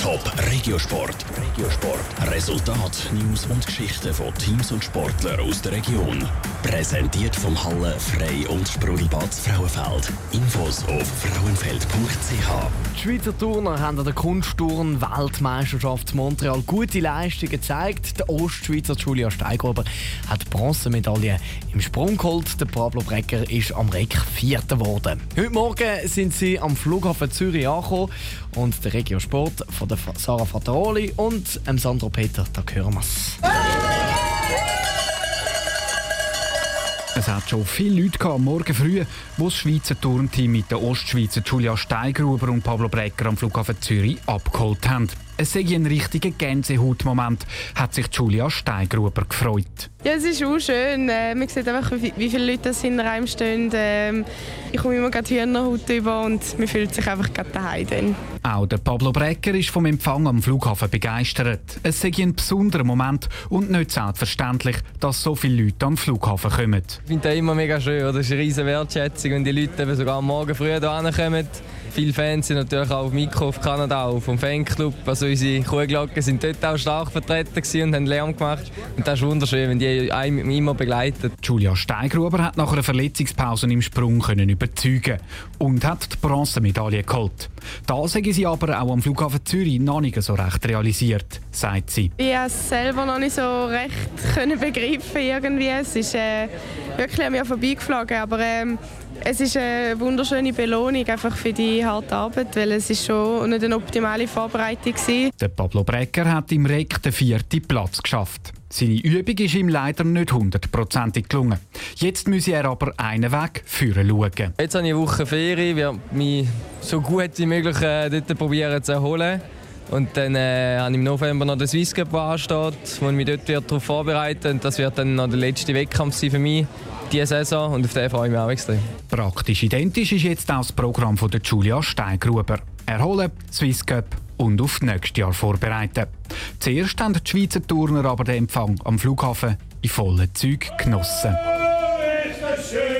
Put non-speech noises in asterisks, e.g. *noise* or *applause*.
Top Regiosport. Regiosport. Resultat, News und Geschichten von Teams und Sportlern aus der Region. Präsentiert vom Halle Frei und Sprudelbad Frauenfeld. Infos auf frauenfeld.ch. Die Schweizer Turner haben an der Kunstturn-Weltmeisterschaft Montreal gute Leistungen gezeigt. Der Ostschweizer Julia Steigruber hat Bronzemedaille im Sprung geholt. Der Pablo Brecker ist am Reck Vierter geworden. Heute Morgen sind sie am Flughafen Zürich angekommen und der Regiosport von der Sarah Fattaroli und dem Sandro Peter, da hören wir es. Hat schon viele Leute gehabt, morgen früh, wo das Schweizer Turnteam mit der Ostschweizer Julia Steigruber und Pablo Brecker am Flughafen Zürich abgeholt haben. Es sei ein richtiger Gänsehautmoment, hat sich Julia Steigruber gefreut. Ja, es ist auch schön. Äh, man sieht einfach, wie, viele Leute hinter einem stehen. Ähm, ich komme immer gerade Hühnerhaut über und man fühlt sich einfach gerade daheim. Dann. Auch der Pablo Brecker ist vom Empfang am Flughafen begeistert. Es sei ein besonderer Moment und nicht selbstverständlich, dass so viele Leute am Flughafen kommen. Ich finde das immer mega schön. Das ist eine riesige Wertschätzung, wenn die Leute eben sogar am Morgen früh hierher kommen. Viele Fans sind natürlich auch auf Mikro auf Kanada, auch vom Fanclub. Also unsere Kuhglocken sind dort auch stark vertreten und haben Lärm gemacht. Und das ist wunderschön, wenn die einem immer begleiten. Julia Steigruber hat nach einer Verletzungspause im Sprung können überzeugen und hat die Bronzemedaille geholt. Da sagen sie aber auch am Flughafen Zürich noch nicht so recht realisiert, sagt sie. Ich konnte es selber noch nicht so recht *laughs* können begreifen irgendwie. Es ist äh, wirklich an mir vorbeigeflogen, aber ähm, es ist eine wunderschöne Belohnung einfach für die harte Arbeit, weil es ist schon nicht eine optimale Vorbereitung war. Der Pablo Brecker hat im Reck den vierten Platz geschafft. Seine Übung ist ihm leider nicht hundertprozentig gelungen. Jetzt muss er aber einen Weg führen schauen. Jetzt habe ich eine Woche Ferien, werde mich so gut wie möglich äh, dort probieren zu erholen. Und dann äh, habe ich im November noch den Swiss Cup, der ansteht, wo ich mich dort darauf vorbereiten Und das wird dann noch der letzte Wettkampf sein für mich diese Saison und auf den freue ich mich auch extrem. Praktisch identisch ist jetzt auch das Programm von der Julia Steingruber. Erholen, Swiss Cup und auf das nächste Jahr vorbereiten. Zuerst haben die Schweizer Turner aber den Empfang am Flughafen in vollen Zügen genossen. Top